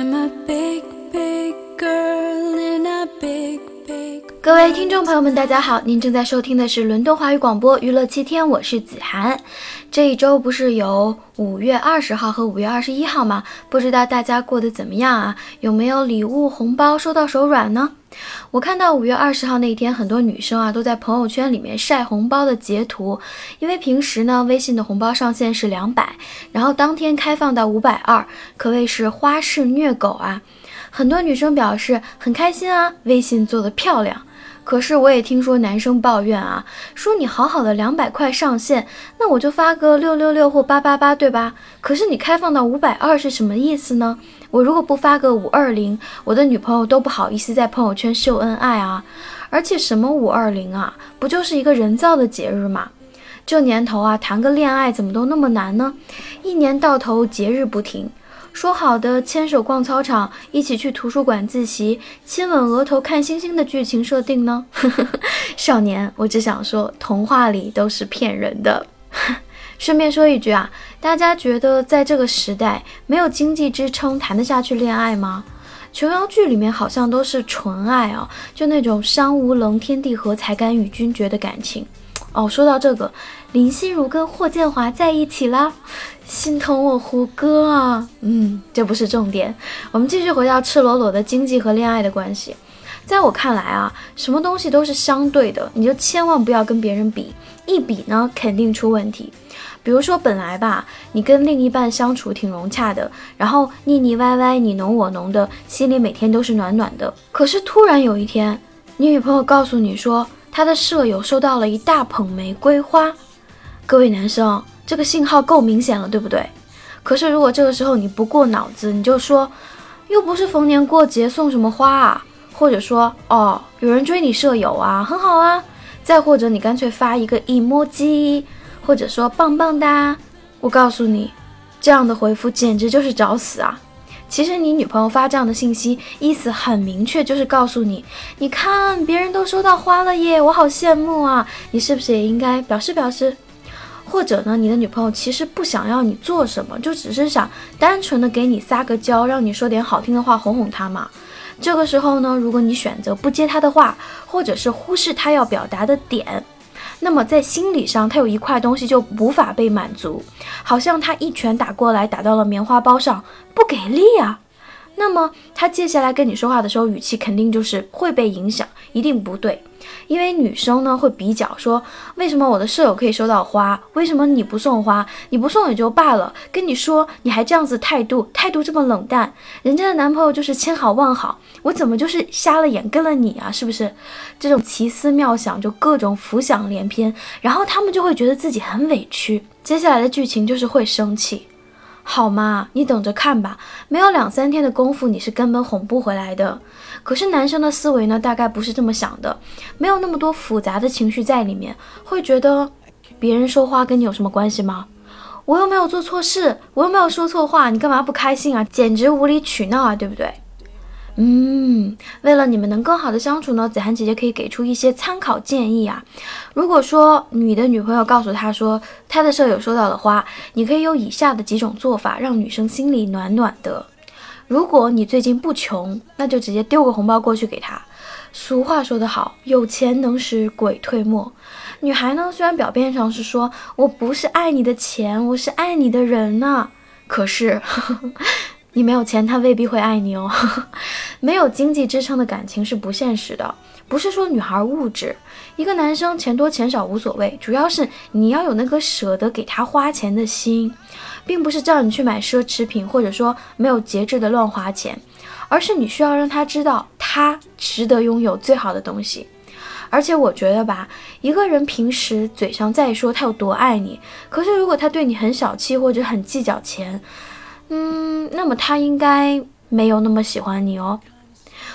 I'm a big, big girl in a big, big 各位听众朋友们，大家好，您正在收听的是伦敦华语广播娱乐七天，我是子涵。这一周不是有五月二十号和五月二十一号吗？不知道大家过得怎么样啊？有没有礼物红包收到手软呢？我看到五月二十号那一天，很多女生啊都在朋友圈里面晒红包的截图，因为平时呢微信的红包上限是两百，然后当天开放到五百二，可谓是花式虐狗啊！很多女生表示很开心啊，微信做的漂亮。可是我也听说男生抱怨啊，说你好好的两百块上限，那我就发个六六六或八八八，对吧？可是你开放到五百二是什么意思呢？我如果不发个五二零，我的女朋友都不好意思在朋友圈秀恩爱啊。而且什么五二零啊，不就是一个人造的节日吗？这年头啊，谈个恋爱怎么都那么难呢？一年到头节日不停。说好的牵手逛操场，一起去图书馆自习，亲吻额头看星星的剧情设定呢？少年，我只想说，童话里都是骗人的。顺便说一句啊，大家觉得在这个时代没有经济支撑谈得下去恋爱吗？琼瑶剧里面好像都是纯爱啊，就那种山无棱，天地合，才敢与君绝的感情。哦，说到这个，林心如跟霍建华在一起啦，心疼我胡歌啊。嗯，这不是重点，我们继续回到赤裸裸的经济和恋爱的关系。在我看来啊，什么东西都是相对的，你就千万不要跟别人比，一比呢肯定出问题。比如说本来吧，你跟另一半相处挺融洽的，然后腻腻歪歪，你侬我侬的，心里每天都是暖暖的。可是突然有一天，你女朋友告诉你说。她的舍友收到了一大捧玫瑰花，各位男生，这个信号够明显了，对不对？可是如果这个时候你不过脑子，你就说，又不是逢年过节送什么花啊，或者说，哦，有人追你舍友啊，很好啊，再或者你干脆发一个 emoji，或者说棒棒哒，我告诉你，这样的回复简直就是找死啊！其实你女朋友发这样的信息，意思很明确，就是告诉你，你看别人都收到花了耶，我好羡慕啊，你是不是也应该表示表示？或者呢，你的女朋友其实不想要你做什么，就只是想单纯的给你撒个娇，让你说点好听的话哄哄她嘛。这个时候呢，如果你选择不接她的话，或者是忽视她要表达的点。那么在心理上，他有一块东西就无法被满足，好像他一拳打过来，打到了棉花包上，不给力啊。那么他接下来跟你说话的时候，语气肯定就是会被影响，一定不对。因为女生呢会比较说，为什么我的舍友可以收到花，为什么你不送花？你不送也就罢了，跟你说你还这样子态度，态度这么冷淡，人家的男朋友就是千好万好，我怎么就是瞎了眼跟了你啊？是不是？这种奇思妙想就各种浮想联翩，然后他们就会觉得自己很委屈，接下来的剧情就是会生气。好吗？你等着看吧，没有两三天的功夫，你是根本哄不回来的。可是男生的思维呢，大概不是这么想的，没有那么多复杂的情绪在里面，会觉得别人说话跟你有什么关系吗？我又没有做错事，我又没有说错话，你干嘛不开心啊？简直无理取闹啊，对不对？嗯，为了你们能更好的相处呢，子涵姐姐可以给出一些参考建议啊。如果说你的女朋友告诉他说他的舍友收到了花，你可以有以下的几种做法，让女生心里暖暖的。如果你最近不穷，那就直接丢个红包过去给他。俗话说得好，有钱能使鬼推磨。女孩呢，虽然表面上是说我不是爱你的钱，我是爱你的人呐，可是。你没有钱，他未必会爱你哦。没有经济支撑的感情是不现实的。不是说女孩物质，一个男生钱多钱少无所谓，主要是你要有那个舍得给他花钱的心，并不是叫你去买奢侈品，或者说没有节制的乱花钱，而是你需要让他知道他值得拥有最好的东西。而且我觉得吧，一个人平时嘴上再说他有多爱你，可是如果他对你很小气或者很计较钱。嗯，那么他应该没有那么喜欢你哦。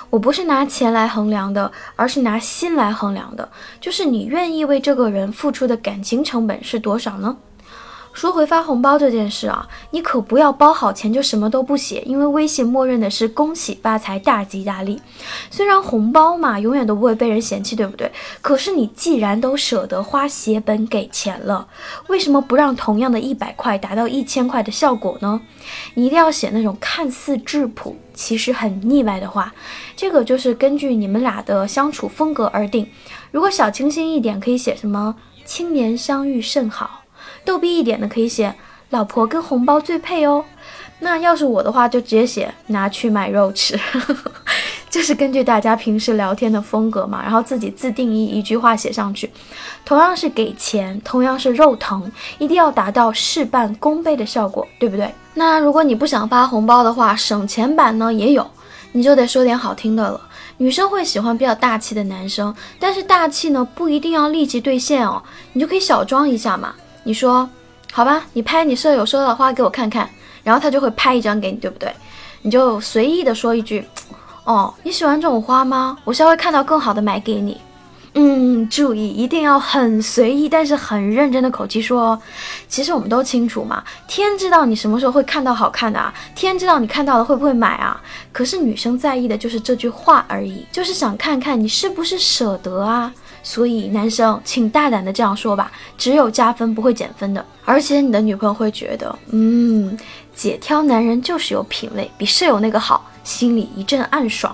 我不是拿钱来衡量的，而是拿心来衡量的。就是你愿意为这个人付出的感情成本是多少呢？说回发红包这件事啊，你可不要包好钱就什么都不写，因为微信默认的是恭喜发财、大吉大利。虽然红包嘛，永远都不会被人嫌弃，对不对？可是你既然都舍得花血本给钱了，为什么不让同样的一百块达到一千块的效果呢？你一定要写那种看似质朴，其实很腻歪的话。这个就是根据你们俩的相处风格而定。如果小清新一点，可以写什么“青年相遇甚好”。逗逼一点的可以写“老婆跟红包最配哦”，那要是我的话就直接写“拿去买肉吃”，这是根据大家平时聊天的风格嘛，然后自己自定义一句话写上去。同样是给钱，同样是肉疼，一定要达到事半功倍的效果，对不对？那如果你不想发红包的话，省钱版呢也有，你就得说点好听的了。女生会喜欢比较大气的男生，但是大气呢不一定要立即兑现哦，你就可以小装一下嘛。你说好吧，你拍你舍友收到的花给我看看，然后他就会拍一张给你，对不对？你就随意的说一句，哦，你喜欢这种花吗？我稍微看到更好的买给你。嗯，注意一定要很随意，但是很认真的口气说。其实我们都清楚嘛，天知道你什么时候会看到好看的啊，天知道你看到了会不会买啊？可是女生在意的就是这句话而已，就是想看看你是不是舍得啊。所以男生，请大胆的这样说吧，只有加分不会减分的。而且你的女朋友会觉得，嗯，姐挑男人就是有品味，比舍友那个好，心里一阵暗爽。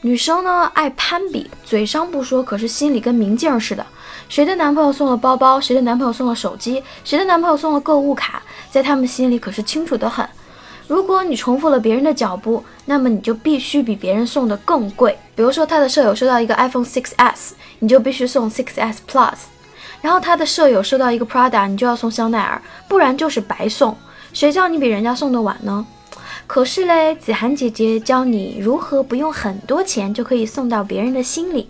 女生呢爱攀比，嘴上不说，可是心里跟明镜似的。谁的男朋友送了包包，谁的男朋友送了手机，谁的男朋友送了购物卡，在他们心里可是清楚的很。如果你重复了别人的脚步，那么你就必须比别人送的更贵。比如说，他的舍友收到一个 iPhone 6s，你就必须送 6s Plus；然后他的舍友收到一个 Prada，你就要送香奈儿，不然就是白送。谁叫你比人家送的晚呢？可是嘞，子涵姐姐教你如何不用很多钱就可以送到别人的心里。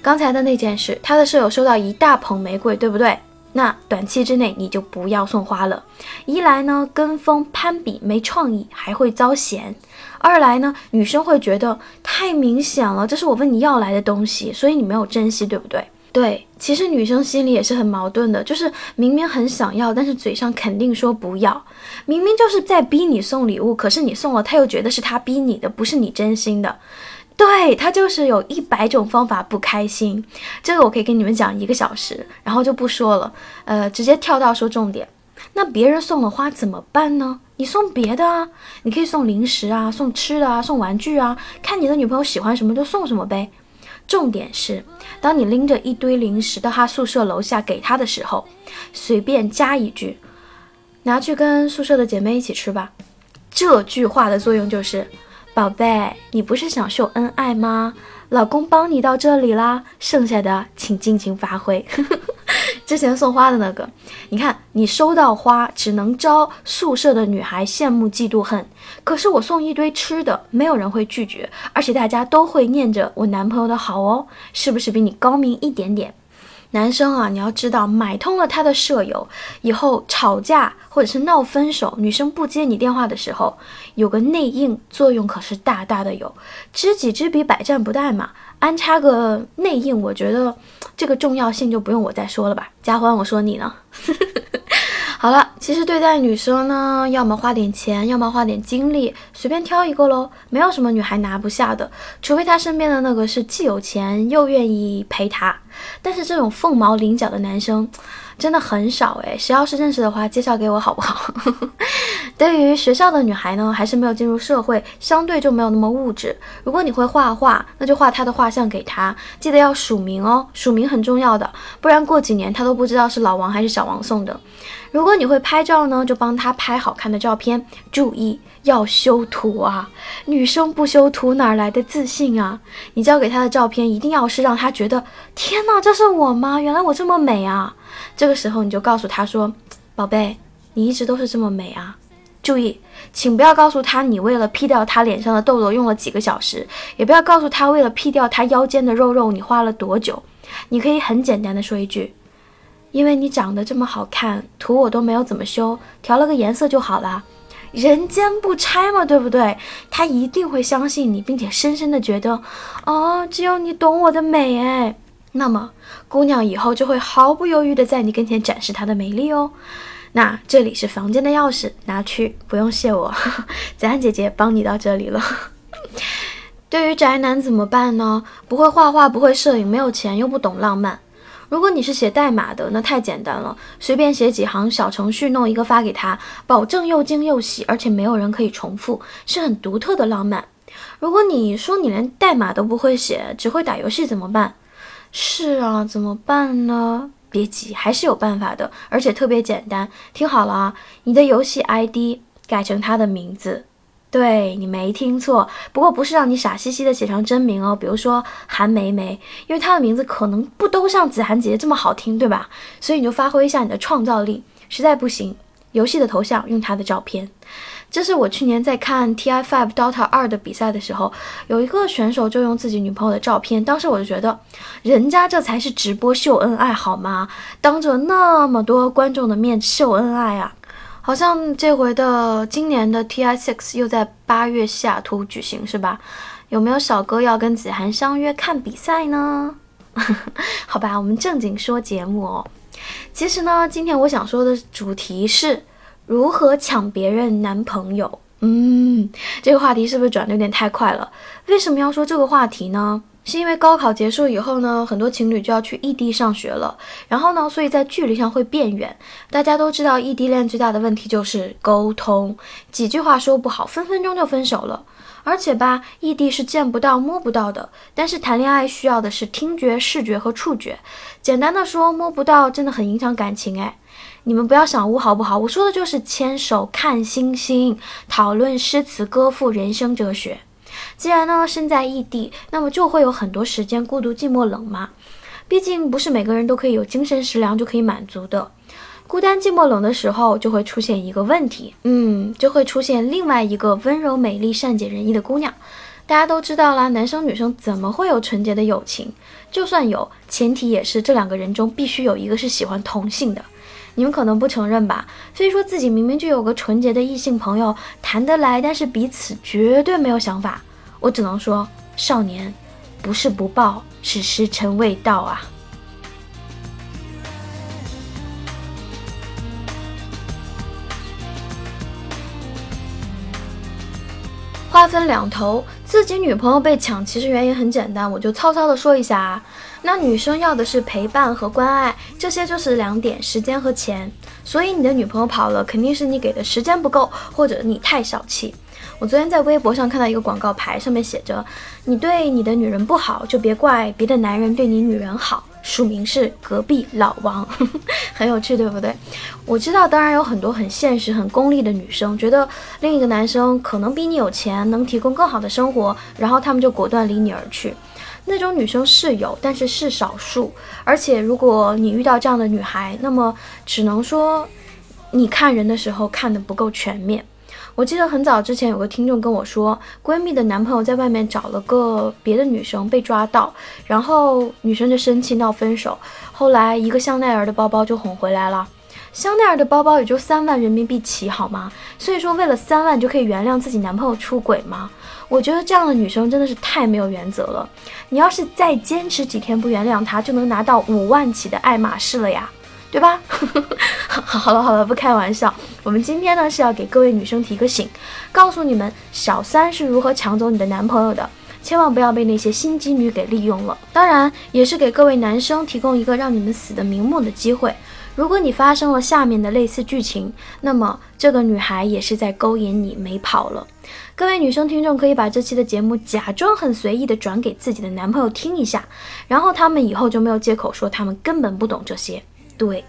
刚才的那件事，他的舍友收到一大捧玫瑰，对不对？那短期之内你就不要送花了，一来呢跟风攀比没创意，还会遭嫌；二来呢女生会觉得太明显了，这是我问你要来的东西，所以你没有珍惜，对不对？对，其实女生心里也是很矛盾的，就是明明很想要，但是嘴上肯定说不要，明明就是在逼你送礼物，可是你送了，他又觉得是他逼你的，不是你真心的。对他就是有一百种方法不开心，这个我可以跟你们讲一个小时，然后就不说了，呃，直接跳到说重点。那别人送了花怎么办呢？你送别的啊，你可以送零食啊，送吃的啊，送玩具啊，看你的女朋友喜欢什么就送什么呗。重点是，当你拎着一堆零食到他宿舍楼下给他的时候，随便加一句，拿去跟宿舍的姐妹一起吃吧。这句话的作用就是。宝贝，你不是想秀恩爱吗？老公帮你到这里啦，剩下的请尽情发挥。之前送花的那个，你看你收到花只能招宿舍的女孩羡慕嫉妒恨，可是我送一堆吃的，没有人会拒绝，而且大家都会念着我男朋友的好哦，是不是比你高明一点点？男生啊，你要知道，买通了他的舍友以后，吵架或者是闹分手，女生不接你电话的时候，有个内应作用可是大大的有，知己知彼，百战不殆嘛。安插个内应，我觉得这个重要性就不用我再说了吧。嘉欢，我说你呢？好了，其实对待女生呢，要么花点钱，要么花点精力，随便挑一个喽，没有什么女孩拿不下的，除非她身边的那个是既有钱又愿意陪她。但是这种凤毛麟角的男生。真的很少诶，谁要是认识的话，介绍给我好不好？对于学校的女孩呢，还是没有进入社会，相对就没有那么物质。如果你会画画，那就画她的画像给她，记得要署名哦，署名很重要的，不然过几年她都不知道是老王还是小王送的。如果你会拍照呢，就帮她拍好看的照片，注意要修图啊，女生不修图哪来的自信啊？你交给她的照片一定要是让她觉得，天哪，这是我吗？原来我这么美啊！这个时候你就告诉他说：“宝贝，你一直都是这么美啊！注意，请不要告诉他你为了 P 掉他脸上的痘痘用了几个小时，也不要告诉他为了 P 掉他腰间的肉肉你花了多久。你可以很简单的说一句：因为你长得这么好看，图我都没有怎么修，调了个颜色就好了。人间不拆嘛，对不对？他一定会相信你，并且深深的觉得，哦，只有你懂我的美，哎。”那么，姑娘以后就会毫不犹豫地在你跟前展示她的美丽哦。那这里是房间的钥匙，拿去，不用谢我，子安姐姐帮你到这里了。对于宅男怎么办呢？不会画画，不会摄影，没有钱，又不懂浪漫。如果你是写代码的，那太简单了，随便写几行小程序，弄一个发给他，保证又惊又喜，而且没有人可以重复，是很独特的浪漫。如果你说你连代码都不会写，只会打游戏怎么办？是啊，怎么办呢？别急，还是有办法的，而且特别简单。听好了啊，你的游戏 ID 改成他的名字。对你没听错，不过不是让你傻兮兮的写上真名哦，比如说韩梅梅，因为她的名字可能不都像子涵姐姐这么好听，对吧？所以你就发挥一下你的创造力，实在不行，游戏的头像用她的照片。这是我去年在看 TI Five Dota 二的比赛的时候，有一个选手就用自己女朋友的照片，当时我就觉得，人家这才是直播秀恩爱好吗？当着那么多观众的面秀恩爱啊！好像这回的今年的 TI Six 又在八月西雅图举行，是吧？有没有小哥要跟子涵相约看比赛呢？好吧，我们正经说节目哦。其实呢，今天我想说的主题是如何抢别人男朋友。嗯，这个话题是不是转的有点太快了？为什么要说这个话题呢？是因为高考结束以后呢，很多情侣就要去异地上学了，然后呢，所以在距离上会变远。大家都知道，异地恋最大的问题就是沟通，几句话说不好，分分钟就分手了。而且吧，异地是见不到、摸不到的，但是谈恋爱需要的是听觉、视觉和触觉。简单的说，摸不到真的很影响感情哎。你们不要想污好不好？我说的就是牵手、看星星、讨论诗词歌赋、人生哲学。既然呢身在异地，那么就会有很多时间孤独、寂寞、冷嘛。毕竟不是每个人都可以有精神食粮就可以满足的。孤单、寂寞、冷的时候，就会出现一个问题，嗯，就会出现另外一个温柔、美丽、善解人意的姑娘。大家都知道啦，男生女生怎么会有纯洁的友情？就算有，前提也是这两个人中必须有一个是喜欢同性的。你们可能不承认吧？非说自己明明就有个纯洁的异性朋友，谈得来，但是彼此绝对没有想法。我只能说，少年，不是不报，是时辰未到啊。话分两头，自己女朋友被抢，其实原因很简单，我就糙糙的说一下啊。那女生要的是陪伴和关爱，这些就是两点：时间和钱。所以你的女朋友跑了，肯定是你给的时间不够，或者你太小气。我昨天在微博上看到一个广告牌，上面写着：“你对你的女人不好，就别怪别的男人对你女人好。”署名是隔壁老王，很有趣，对不对？我知道，当然有很多很现实、很功利的女生，觉得另一个男生可能比你有钱，能提供更好的生活，然后他们就果断离你而去。那种女生是有，但是是少数。而且，如果你遇到这样的女孩，那么只能说你看人的时候看的不够全面。我记得很早之前有个听众跟我说，闺蜜的男朋友在外面找了个别的女生被抓到，然后女生就生气闹分手，后来一个香奈儿的包包就哄回来了。香奈儿的包包也就三万人民币起，好吗？所以说为了三万就可以原谅自己男朋友出轨吗？我觉得这样的女生真的是太没有原则了。你要是再坚持几天不原谅他，就能拿到五万起的爱马仕了呀。对吧？好了好了，不开玩笑。我们今天呢是要给各位女生提个醒，告诉你们小三是如何抢走你的男朋友的，千万不要被那些心机女给利用了。当然，也是给各位男生提供一个让你们死的瞑目的机会。如果你发生了下面的类似剧情，那么这个女孩也是在勾引你，没跑了。各位女生听众可以把这期的节目假装很随意的转给自己的男朋友听一下，然后他们以后就没有借口说他们根本不懂这些。对，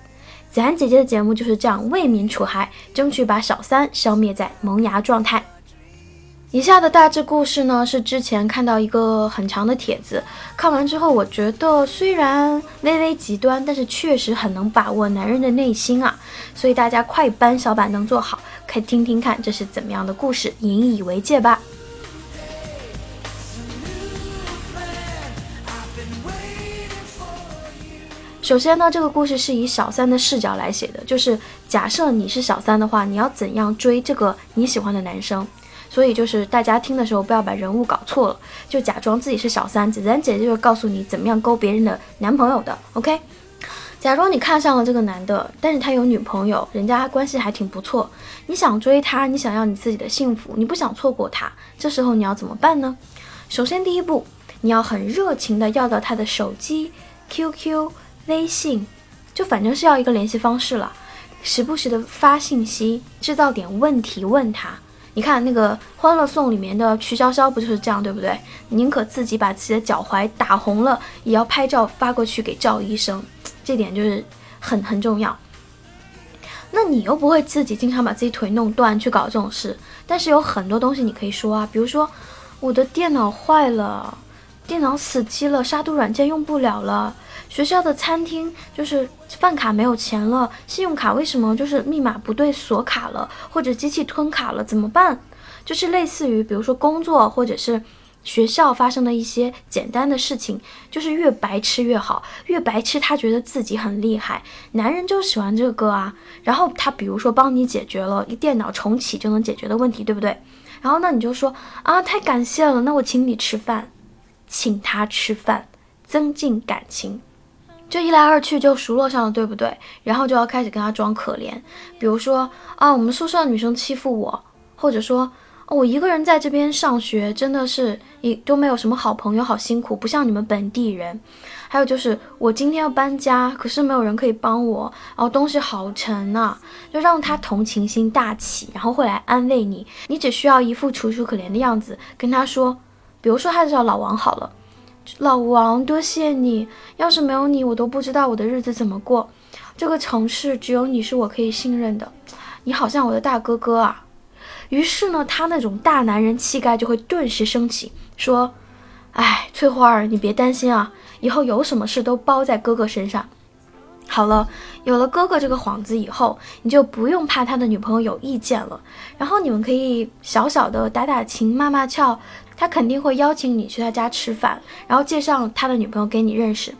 子安姐姐的节目就是这样为民除害，争取把小三消灭在萌芽状态。以下的大致故事呢，是之前看到一个很长的帖子，看完之后我觉得虽然微微极端，但是确实很能把握男人的内心啊，所以大家快搬小板凳坐好，可听听看这是怎么样的故事，引以为戒吧。首先呢，这个故事是以小三的视角来写的，就是假设你是小三的话，你要怎样追这个你喜欢的男生？所以就是大家听的时候不要把人物搞错了，就假装自己是小三，子然姐姐就告诉你怎么样勾别人的男朋友的。OK，假装你看上了这个男的，但是他有女朋友，人家关系还挺不错，你想追他，你想要你自己的幸福，你不想错过他，这时候你要怎么办呢？首先第一步，你要很热情的要到他的手机、QQ、微信，就反正是要一个联系方式了，时不时的发信息，制造点问题问他。你看那个《欢乐颂》里面的曲筱绡不就是这样，对不对？宁可自己把自己的脚踝打红了，也要拍照发过去给赵医生。这点就是很很重要。那你又不会自己经常把自己腿弄断去搞这种事，但是有很多东西你可以说啊，比如说我的电脑坏了，电脑死机了，杀毒软件用不了了，学校的餐厅就是饭卡没有钱了，信用卡为什么就是密码不对锁卡了，或者机器吞卡了，怎么办？就是类似于比如说工作或者是。学校发生的一些简单的事情，就是越白痴越好，越白痴他觉得自己很厉害。男人就喜欢这个啊。然后他比如说帮你解决了一电脑重启就能解决的问题，对不对？然后那你就说啊，太感谢了，那我请你吃饭，请他吃饭，增进感情，就一来二去就熟络上了，对不对？然后就要开始跟他装可怜，比如说啊，我们宿舍的女生欺负我，或者说。我一个人在这边上学，真的是一都没有什么好朋友，好辛苦，不像你们本地人。还有就是我今天要搬家，可是没有人可以帮我，然后东西好沉呐，就让他同情心大起，然后会来安慰你。你只需要一副楚楚可怜的样子，跟他说，比如说他叫老王好了，老王多谢你，要是没有你，我都不知道我的日子怎么过。这个城市只有你是我可以信任的，你好像我的大哥哥啊。于是呢，他那种大男人气概就会顿时升起，说：“哎，翠花儿，你别担心啊，以后有什么事都包在哥哥身上。好了，有了哥哥这个幌子以后，你就不用怕他的女朋友有意见了。然后你们可以小小的打打情骂骂俏，他肯定会邀请你去他家吃饭，然后介绍他的女朋友给你认识。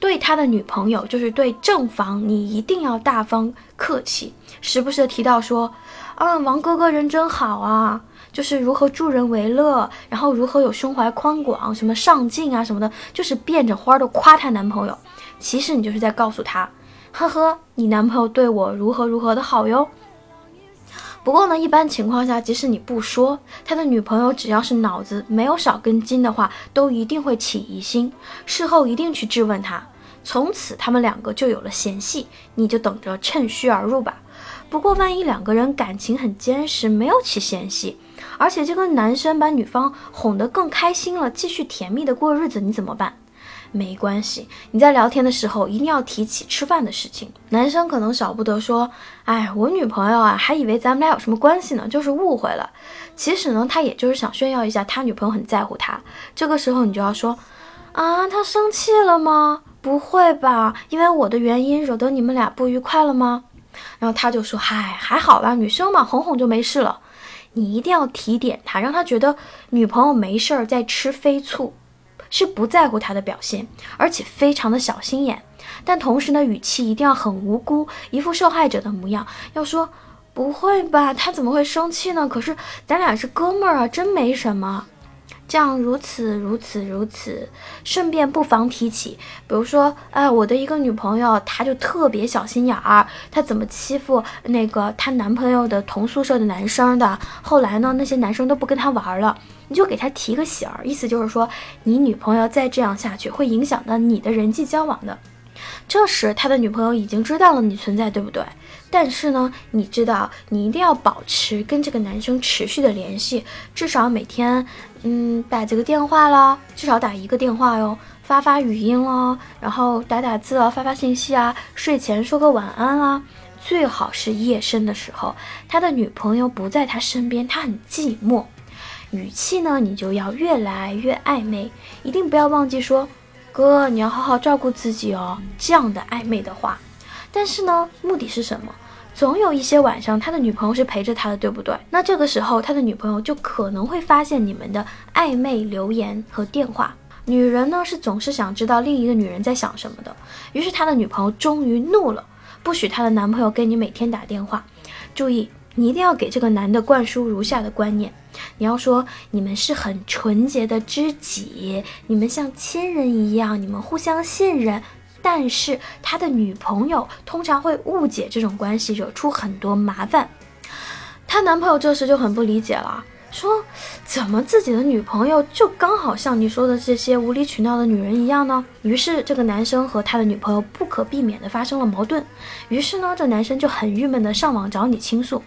对他的女朋友，就是对正房，你一定要大方客气，时不时的提到说。”啊，王哥哥人真好啊，就是如何助人为乐，然后如何有胸怀宽广，什么上进啊什么的，就是变着花的夸她男朋友。其实你就是在告诉他，呵呵，你男朋友对我如何如何的好哟。不过呢，一般情况下，即使你不说，他的女朋友只要是脑子没有少根筋的话，都一定会起疑心，事后一定去质问他。从此他们两个就有了嫌隙，你就等着趁虚而入吧。不过，万一两个人感情很坚实，没有起嫌隙，而且这个男生把女方哄得更开心了，继续甜蜜的过日子，你怎么办？没关系，你在聊天的时候一定要提起吃饭的事情。男生可能少不得说：“哎，我女朋友啊，还以为咱们俩有什么关系呢，就是误会了。”其实呢，他也就是想炫耀一下，他女朋友很在乎他。这个时候你就要说：“啊，他生气了吗？不会吧？因为我的原因惹得你们俩不愉快了吗？”然后他就说：“嗨，还好啦，女生嘛，哄哄就没事了。你一定要提点他，让他觉得女朋友没事儿在吃飞醋，是不在乎他的表现，而且非常的小心眼。但同时呢，语气一定要很无辜，一副受害者的模样，要说不会吧，他怎么会生气呢？可是咱俩是哥们儿啊，真没什么。”这样如此如此如此，顺便不妨提起，比如说，哎，我的一个女朋友，她就特别小心眼儿，她怎么欺负那个她男朋友的同宿舍的男生的？后来呢，那些男生都不跟她玩了，你就给她提个醒儿，意思就是说，你女朋友再这样下去，会影响到你的人际交往的。这时，他的女朋友已经知道了你存在，对不对？但是呢，你知道，你一定要保持跟这个男生持续的联系，至少每天，嗯，打这个电话啦，至少打一个电话哟，发发语音啦，然后打打字啊，发发信息啊，睡前说个晚安啊，最好是夜深的时候，他的女朋友不在他身边，他很寂寞，语气呢，你就要越来越暧昧，一定不要忘记说，哥，你要好好照顾自己哦，这样的暧昧的话。但是呢，目的是什么？总有一些晚上，他的女朋友是陪着他的，对不对？那这个时候，他的女朋友就可能会发现你们的暧昧留言和电话。女人呢，是总是想知道另一个女人在想什么的。于是他的女朋友终于怒了，不许她的男朋友给你每天打电话。注意，你一定要给这个男的灌输如下的观念：你要说你们是很纯洁的知己，你们像亲人一样，你们互相信任。但是他的女朋友通常会误解这种关系，惹出很多麻烦。她男朋友这时就很不理解了，说：“怎么自己的女朋友就刚好像你说的这些无理取闹的女人一样呢？”于是这个男生和他的女朋友不可避免的发生了矛盾。于是呢，这男生就很郁闷的上网找你倾诉。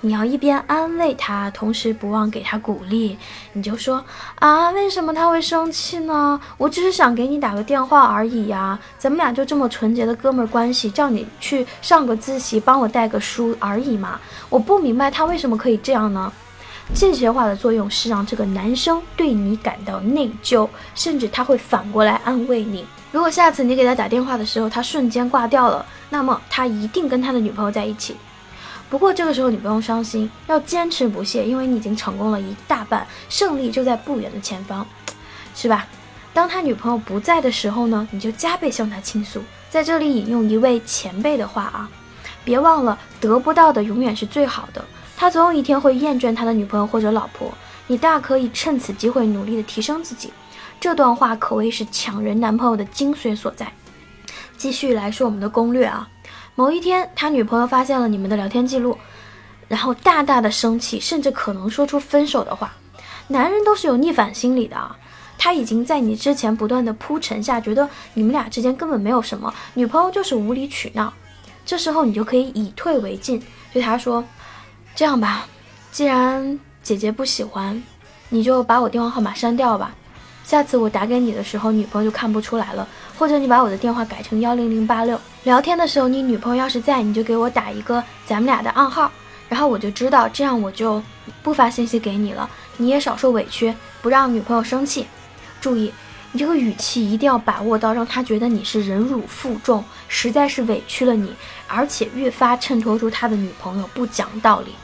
你要一边安慰他，同时不忘给他鼓励。你就说啊，为什么他会生气呢？我只是想给你打个电话而已呀，咱们俩就这么纯洁的哥们儿关系，叫你去上个自习，帮我带个书而已嘛。我不明白他为什么可以这样呢？这些话的作用是让这个男生对你感到内疚，甚至他会反过来安慰你。如果下次你给他打电话的时候，他瞬间挂掉了，那么他一定跟他的女朋友在一起。不过这个时候你不用伤心，要坚持不懈，因为你已经成功了一大半，胜利就在不远的前方，是吧？当他女朋友不在的时候呢，你就加倍向他倾诉。在这里引用一位前辈的话啊，别忘了得不到的永远是最好的，他总有一天会厌倦他的女朋友或者老婆，你大可以趁此机会努力的提升自己。这段话可谓是抢人男朋友的精髓所在。继续来说我们的攻略啊。某一天，他女朋友发现了你们的聊天记录，然后大大的生气，甚至可能说出分手的话。男人都是有逆反心理的啊，他已经在你之前不断的铺陈下，觉得你们俩之间根本没有什么，女朋友就是无理取闹。这时候你就可以以退为进，对他说：“这样吧，既然姐姐不喜欢，你就把我电话号码删掉吧。下次我打给你的时候，女朋友就看不出来了。或者你把我的电话改成幺零零八六。”聊天的时候，你女朋友要是在，你就给我打一个咱们俩的暗号，然后我就知道，这样我就不发信息给你了，你也少受委屈，不让女朋友生气。注意，你这个语气一定要把握到，让她觉得你是忍辱负重，实在是委屈了你，而且越发衬托出他的女朋友不讲道理。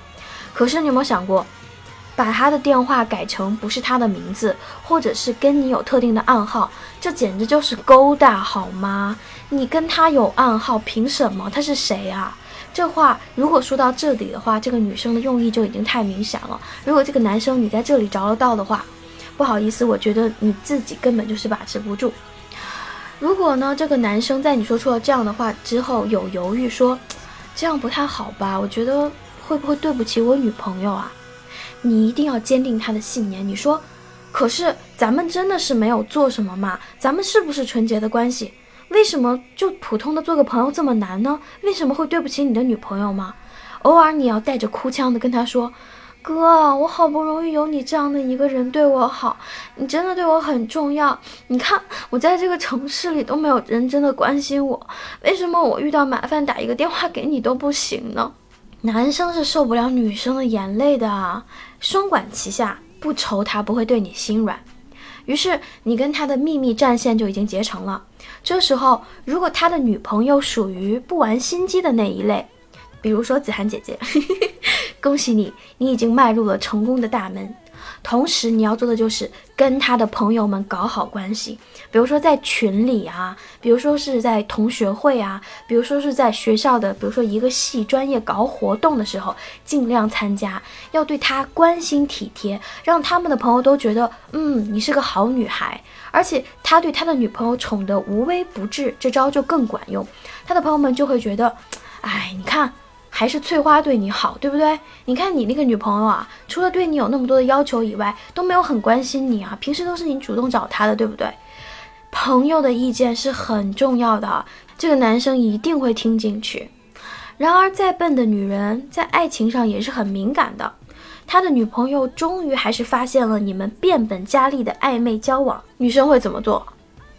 可是你有没有想过？把他的电话改成不是他的名字，或者是跟你有特定的暗号，这简直就是勾搭，好吗？你跟他有暗号，凭什么？他是谁啊？这话如果说到这里的话，这个女生的用意就已经太明显了。如果这个男生你在这里着了道的话，不好意思，我觉得你自己根本就是把持不住。如果呢，这个男生在你说出了这样的话之后有犹豫，说这样不太好吧？我觉得会不会对不起我女朋友啊？你一定要坚定他的信念。你说，可是咱们真的是没有做什么嘛？咱们是不是纯洁的关系？为什么就普通的做个朋友这么难呢？为什么会对不起你的女朋友吗？偶尔你要带着哭腔的跟他说：“哥，我好不容易有你这样的一个人对我好，你真的对我很重要。你看我在这个城市里都没有人真的关心我，为什么我遇到麻烦打一个电话给你都不行呢？”男生是受不了女生的眼泪的，双管齐下，不愁他不会对你心软。于是你跟他的秘密战线就已经结成了。这时候，如果他的女朋友属于不玩心机的那一类，比如说子涵姐姐，恭喜你，你已经迈入了成功的大门。同时，你要做的就是跟他的朋友们搞好关系，比如说在群里啊，比如说是在同学会啊，比如说是在学校的，比如说一个系专业搞活动的时候，尽量参加，要对他关心体贴，让他们的朋友都觉得，嗯，你是个好女孩，而且他对他的女朋友宠得无微不至，这招就更管用，他的朋友们就会觉得，哎，你看。还是翠花对你好，对不对？你看你那个女朋友啊，除了对你有那么多的要求以外，都没有很关心你啊。平时都是你主动找她的，对不对？朋友的意见是很重要的，这个男生一定会听进去。然而，再笨的女人在爱情上也是很敏感的。他的女朋友终于还是发现了你们变本加厉的暧昧交往，女生会怎么做？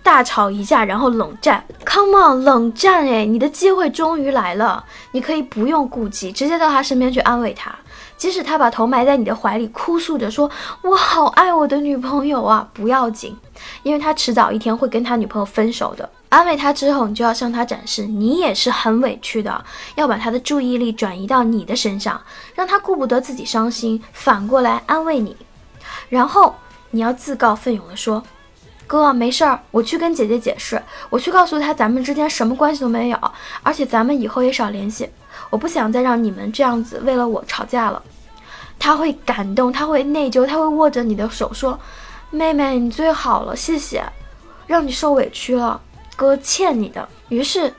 大吵一架，然后冷战，Come on，冷战哎！你的机会终于来了，你可以不用顾忌，直接到他身边去安慰他，即使他把头埋在你的怀里，哭诉着说“我好爱我的女朋友啊”，不要紧，因为他迟早一天会跟他女朋友分手的。安慰他之后，你就要向他展示，你也是很委屈的，要把他的注意力转移到你的身上，让他顾不得自己伤心，反过来安慰你，然后你要自告奋勇地说。哥，没事儿，我去跟姐姐解释，我去告诉她咱们之间什么关系都没有，而且咱们以后也少联系，我不想再让你们这样子为了我吵架了。他会感动，他会内疚，他会握着你的手说：“妹妹，你最好了，谢谢，让你受委屈了。”哥欠你的。于是。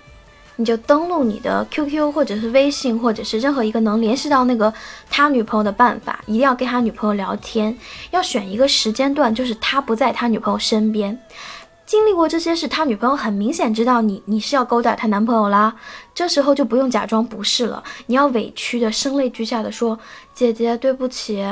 你就登录你的 QQ 或者是微信，或者是任何一个能联系到那个他女朋友的办法，一定要跟他女朋友聊天，要选一个时间段，就是他不在他女朋友身边。经历过这些事，他女朋友很明显知道你你是要勾搭她男朋友啦，这时候就不用假装不是了，你要委屈的声泪俱下的说：“姐姐，对不起。”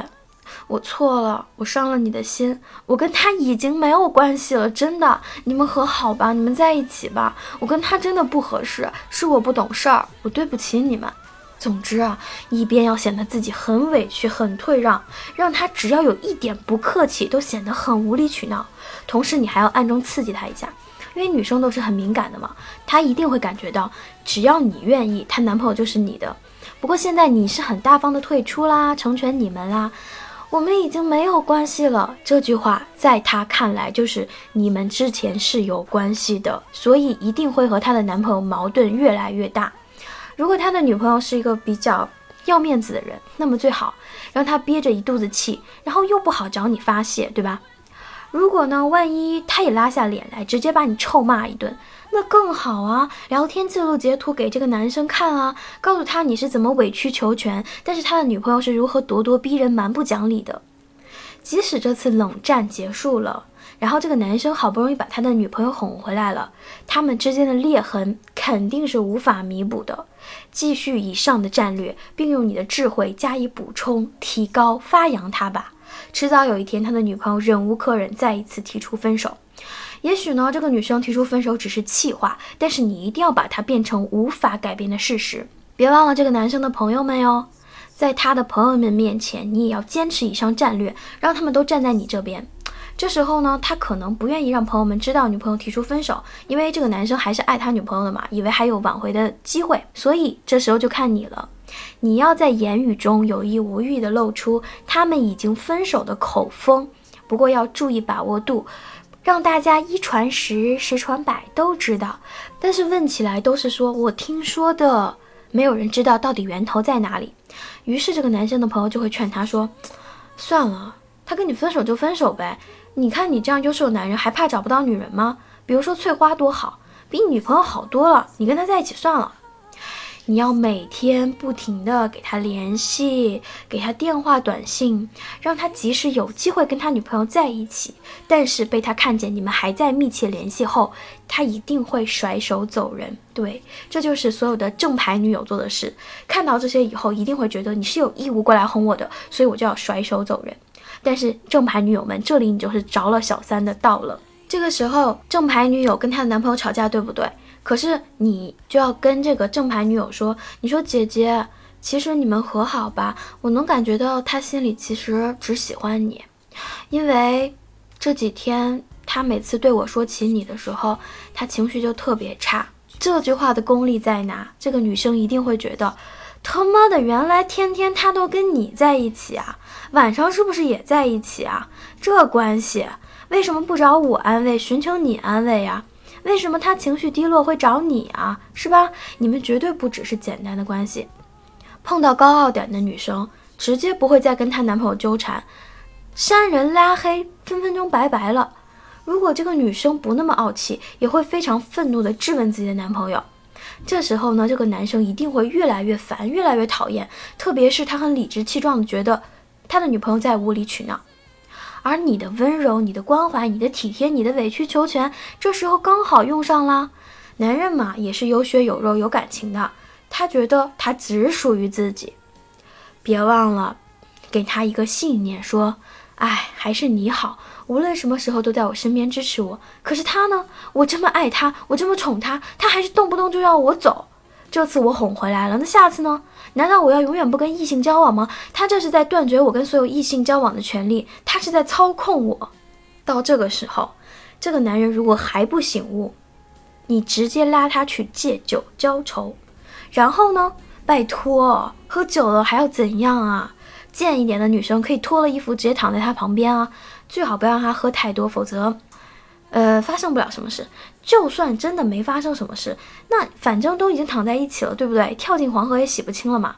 我错了，我伤了你的心，我跟他已经没有关系了，真的，你们和好吧，你们在一起吧，我跟他真的不合适，是我不懂事儿，我对不起你们。总之啊，一边要显得自己很委屈、很退让，让他只要有一点不客气都显得很无理取闹，同时你还要暗中刺激他一下，因为女生都是很敏感的嘛，她一定会感觉到，只要你愿意，她男朋友就是你的。不过现在你是很大方的退出啦，成全你们啦。我们已经没有关系了。这句话在他看来就是你们之前是有关系的，所以一定会和她的男朋友矛盾越来越大。如果他的女朋友是一个比较要面子的人，那么最好让他憋着一肚子气，然后又不好找你发泄，对吧？如果呢，万一他也拉下脸来，直接把你臭骂一顿。那更好啊！聊天记录截图给这个男生看啊，告诉他你是怎么委曲求全，但是他的女朋友是如何咄咄逼人、蛮不讲理的。即使这次冷战结束了，然后这个男生好不容易把他的女朋友哄回来了，他们之间的裂痕肯定是无法弥补的。继续以上的战略，并用你的智慧加以补充、提高、发扬它吧。迟早有一天，他的女朋友忍无可忍，再一次提出分手。也许呢，这个女生提出分手只是气话，但是你一定要把它变成无法改变的事实。别忘了这个男生的朋友们哟，在他的朋友们面前，你也要坚持以上战略，让他们都站在你这边。这时候呢，他可能不愿意让朋友们知道女朋友提出分手，因为这个男生还是爱他女朋友的嘛，以为还有挽回的机会。所以这时候就看你了，你要在言语中有意无意的露出他们已经分手的口风，不过要注意把握度。让大家一传十，十传百都知道，但是问起来都是说我听说的，没有人知道到底源头在哪里。于是这个男生的朋友就会劝他说：“算了，他跟你分手就分手呗。你看你这样优秀的男人，还怕找不到女人吗？比如说翠花多好，比你女朋友好多了，你跟他在一起算了。”你要每天不停的给他联系，给他电话、短信，让他即使有机会跟他女朋友在一起，但是被他看见你们还在密切联系后，他一定会甩手走人。对，这就是所有的正牌女友做的事。看到这些以后，一定会觉得你是有义务过来哄我的，所以我就要甩手走人。但是正牌女友们，这里你就是着了小三的道了。这个时候，正牌女友跟她的男朋友吵架，对不对？可是你就要跟这个正牌女友说，你说姐姐，其实你们和好吧，我能感觉到他心里其实只喜欢你，因为这几天他每次对我说起你的时候，他情绪就特别差。这句话的功力在哪？这个女生一定会觉得，他妈的，原来天天他都跟你在一起啊，晚上是不是也在一起啊？这关系为什么不找我安慰，寻求你安慰呀？为什么他情绪低落会找你啊？是吧？你们绝对不只是简单的关系。碰到高傲点的女生，直接不会再跟她男朋友纠缠，删人拉黑，分分钟拜拜了。如果这个女生不那么傲气，也会非常愤怒的质问自己的男朋友。这时候呢，这个男生一定会越来越烦，越来越讨厌。特别是他很理直气壮的觉得他的女朋友在无理取闹。而你的温柔、你的关怀、你的体贴、你的委曲求全，这时候刚好用上了。男人嘛，也是有血有肉、有感情的，他觉得他只属于自己。别忘了，给他一个信念，说：哎，还是你好，无论什么时候都在我身边支持我。可是他呢？我这么爱他，我这么宠他，他还是动不动就要我走。这次我哄回来了，那下次呢？难道我要永远不跟异性交往吗？他这是在断绝我跟所有异性交往的权利，他是在操控我。到这个时候，这个男人如果还不醒悟，你直接拉他去借酒浇愁，然后呢？拜托，喝酒了还要怎样啊？贱一点的女生可以脱了衣服直接躺在他旁边啊，最好不要让他喝太多，否则。呃，发生不了什么事。就算真的没发生什么事，那反正都已经躺在一起了，对不对？跳进黄河也洗不清了嘛。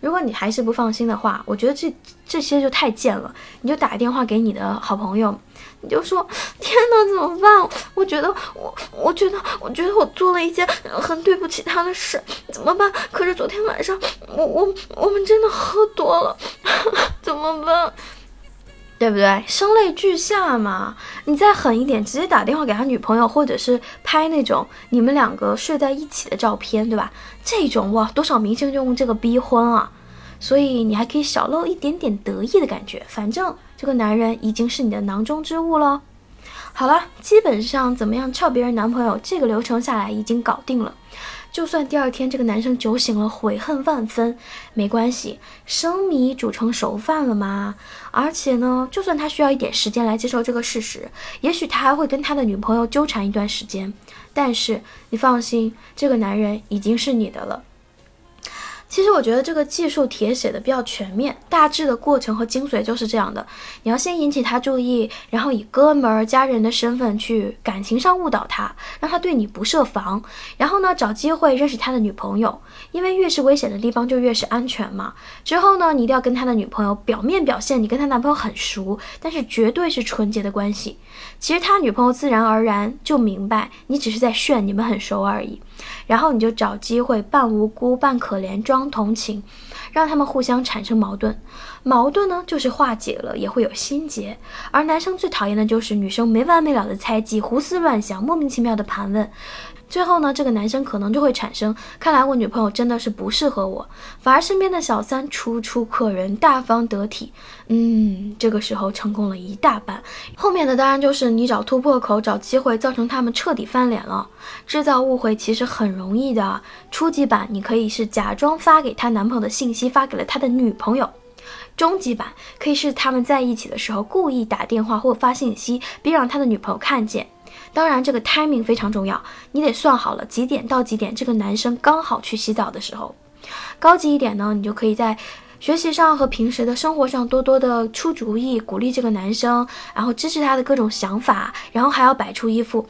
如果你还是不放心的话，我觉得这这些就太贱了。你就打电话给你的好朋友，你就说：天哪，怎么办？我觉得我，我觉得，我觉得我做了一件很对不起他的事，怎么办？可是昨天晚上，我我我们真的喝多了，怎么办？对不对？声泪俱下嘛！你再狠一点，直接打电话给他女朋友，或者是拍那种你们两个睡在一起的照片，对吧？这种哇，多少明星就用这个逼婚啊！所以你还可以小露一点点得意的感觉，反正这个男人已经是你的囊中之物了。好了，基本上怎么样撬别人男朋友，这个流程下来已经搞定了。就算第二天这个男生酒醒了，悔恨万分，没关系，生米煮成熟饭了嘛。而且呢，就算他需要一点时间来接受这个事实，也许他还会跟他的女朋友纠缠一段时间。但是你放心，这个男人已经是你的了。其实我觉得这个技术帖写的比较全面，大致的过程和精髓就是这样的：你要先引起他注意，然后以哥们儿、家人的身份去感情上误导他，让他对你不设防，然后呢找机会认识他的女朋友，因为越是危险的地方就越是安全嘛。之后呢，你一定要跟他的女朋友表面表现你跟他男朋友很熟，但是绝对是纯洁的关系。其实他女朋友自然而然就明白你只是在炫你们很熟而已。然后你就找机会扮无辜、扮可怜、装同情，让他们互相产生矛盾。矛盾呢，就是化解了也会有心结。而男生最讨厌的就是女生没完没了的猜忌、胡思乱想、莫名其妙的盘问。最后呢，这个男生可能就会产生，看来我女朋友真的是不适合我，反而身边的小三楚楚可人，大方得体。嗯，这个时候成功了一大半。后面的当然就是你找突破口，找机会，造成他们彻底翻脸了。制造误会其实很容易的。初级版你可以是假装发给他男朋友的信息发给了他的女朋友，中级版可以是他们在一起的时候故意打电话或发信息，并让他的女朋友看见。当然，这个 timing 非常重要，你得算好了几点到几点，这个男生刚好去洗澡的时候。高级一点呢，你就可以在学习上和平时的生活上多多的出主意，鼓励这个男生，然后支持他的各种想法，然后还要摆出一副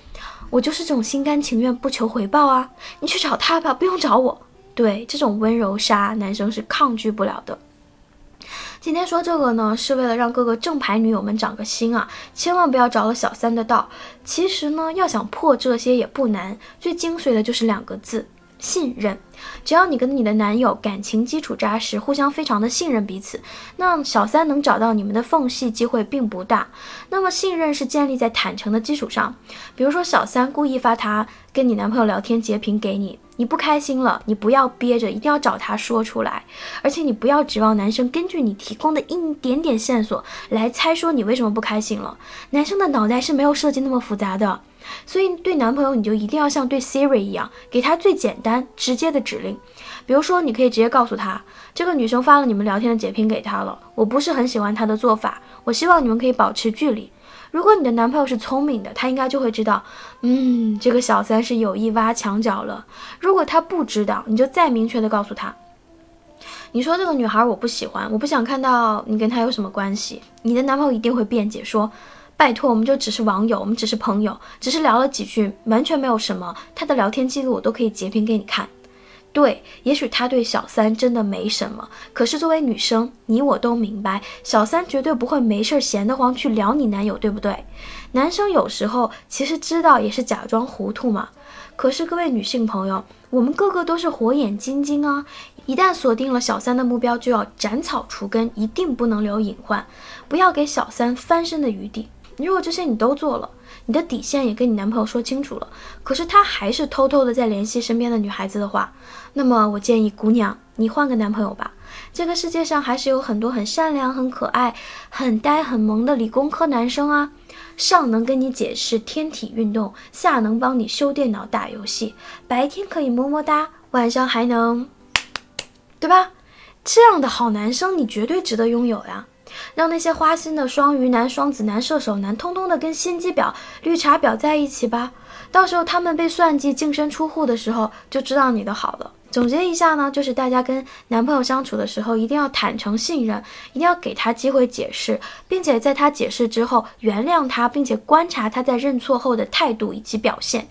我就是这种心甘情愿不求回报啊，你去找他吧，不用找我。对这种温柔杀，男生是抗拒不了的。今天说这个呢，是为了让各个正牌女友们长个心啊，千万不要着了小三的道。其实呢，要想破这些也不难，最精髓的就是两个字：信任。只要你跟你的男友感情基础扎实，互相非常的信任彼此，那小三能找到你们的缝隙机会并不大。那么信任是建立在坦诚的基础上，比如说小三故意发他跟你男朋友聊天截屏给你。你不开心了，你不要憋着，一定要找他说出来。而且你不要指望男生根据你提供的一点点线索来猜说你为什么不开心了。男生的脑袋是没有设计那么复杂的，所以对男朋友你就一定要像对 Siri 一样，给他最简单直接的指令。比如说，你可以直接告诉他，这个女生发了你们聊天的截屏给他了，我不是很喜欢她的做法，我希望你们可以保持距离。如果你的男朋友是聪明的，他应该就会知道，嗯，这个小三是有意挖墙脚了。如果他不知道，你就再明确的告诉他，你说这个女孩我不喜欢，我不想看到你跟她有什么关系。你的男朋友一定会辩解说，拜托，我们就只是网友，我们只是朋友，只是聊了几句，完全没有什么。他的聊天记录我都可以截屏给你看。对，也许他对小三真的没什么，可是作为女生，你我都明白，小三绝对不会没事闲得慌去撩你男友，对不对？男生有时候其实知道也是假装糊涂嘛。可是各位女性朋友，我们个个都是火眼金睛啊！一旦锁定了小三的目标，就要斩草除根，一定不能留隐患，不要给小三翻身的余地。如果这些你都做了，你的底线也跟你男朋友说清楚了，可是他还是偷偷的在联系身边的女孩子的话，那么我建议姑娘，你换个男朋友吧。这个世界上还是有很多很善良、很可爱、很呆、很萌的理工科男生啊，上能跟你解释天体运动，下能帮你修电脑、打游戏，白天可以么么哒，晚上还能，对吧？这样的好男生，你绝对值得拥有呀。让那些花心的双鱼男、双子男、射手男，通通的跟心机婊、绿茶婊在一起吧。到时候他们被算计、净身出户的时候，就知道你的好了。总结一下呢，就是大家跟男朋友相处的时候，一定要坦诚信任，一定要给他机会解释，并且在他解释之后原谅他，并且观察他在认错后的态度以及表现。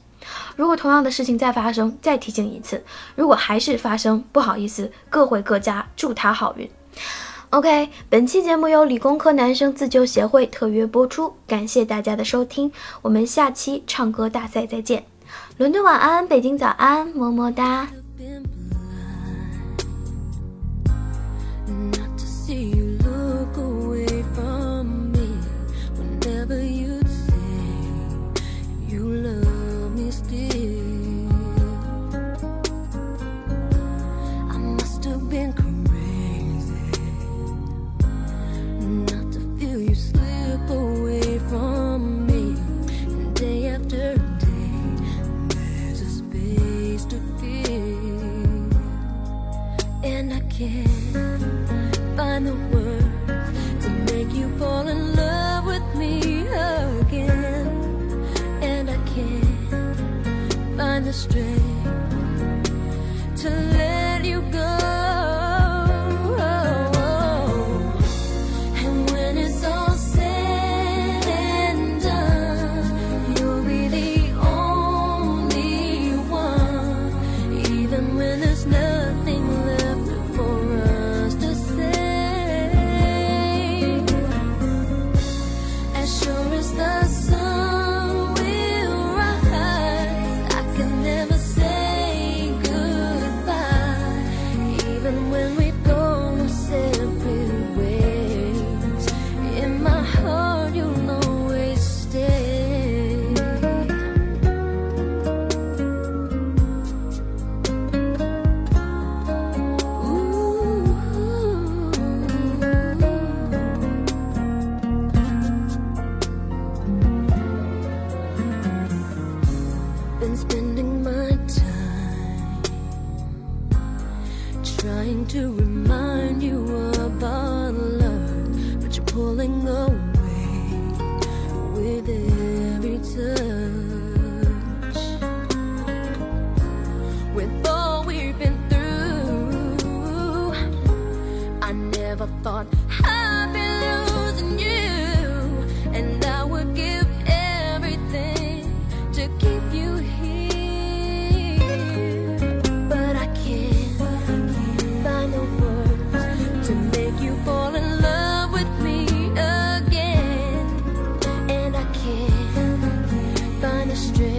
如果同样的事情再发生，再提醒一次；如果还是发生，不好意思，各回各家，祝他好运。OK，本期节目由理工科男生自救协会特约播出，感谢大家的收听，我们下期唱歌大赛再见。伦敦晚安，北京早安，么么哒。find the words to make you fall in love with me again. And I can't find the strength. the.